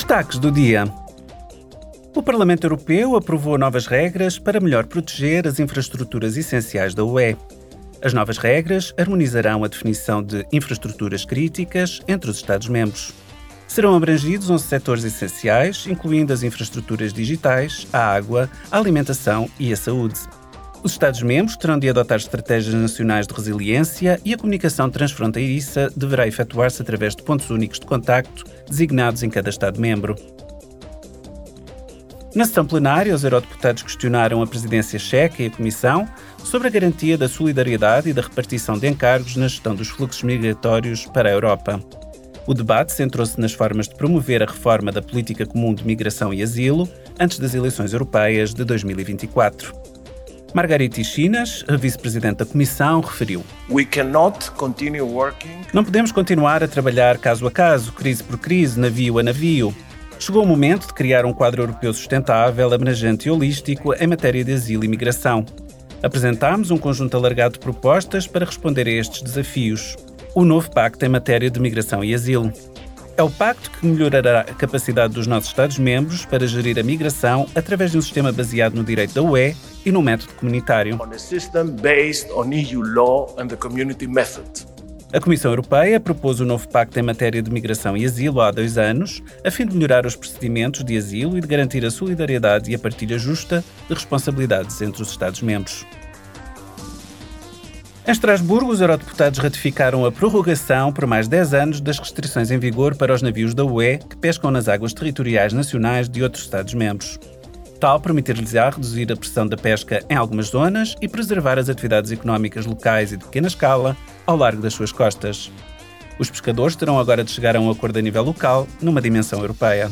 Destaques do dia. O Parlamento Europeu aprovou novas regras para melhor proteger as infraestruturas essenciais da UE. As novas regras harmonizarão a definição de infraestruturas críticas entre os Estados-membros. Serão abrangidos 11 setores essenciais, incluindo as infraestruturas digitais, a água, a alimentação e a saúde. Os Estados-membros terão de adotar estratégias nacionais de resiliência e a comunicação transfronteiriça deverá efetuar-se através de pontos únicos de contacto designados em cada Estado-membro. Na sessão plenária, os eurodeputados questionaram a presidência checa e a Comissão sobre a garantia da solidariedade e da repartição de encargos na gestão dos fluxos migratórios para a Europa. O debate centrou-se nas formas de promover a reforma da política comum de migração e asilo antes das eleições europeias de 2024. Margarita Chinas, a vice-presidente da Comissão, referiu: Não podemos continuar a trabalhar caso a caso, crise por crise, navio a navio. Chegou o momento de criar um quadro europeu sustentável, abrangente e holístico em matéria de asilo e migração. Apresentámos um conjunto alargado de propostas para responder a estes desafios. O novo Pacto em matéria de migração e asilo. É o pacto que melhorará a capacidade dos nossos Estados-membros para gerir a migração através de um sistema baseado no direito da UE e no método comunitário. A Comissão Europeia propôs o um novo pacto em matéria de migração e asilo há dois anos, a fim de melhorar os procedimentos de asilo e de garantir a solidariedade e a partilha justa de responsabilidades entre os Estados-membros. Em Estrasburgo, os eurodeputados ratificaram a prorrogação por mais 10 anos das restrições em vigor para os navios da UE que pescam nas águas territoriais nacionais de outros Estados-membros tal permitir-lhes-á reduzir a pressão da pesca em algumas zonas e preservar as atividades económicas locais e de pequena escala ao largo das suas costas. Os pescadores terão agora de chegar a um acordo a nível local, numa dimensão europeia.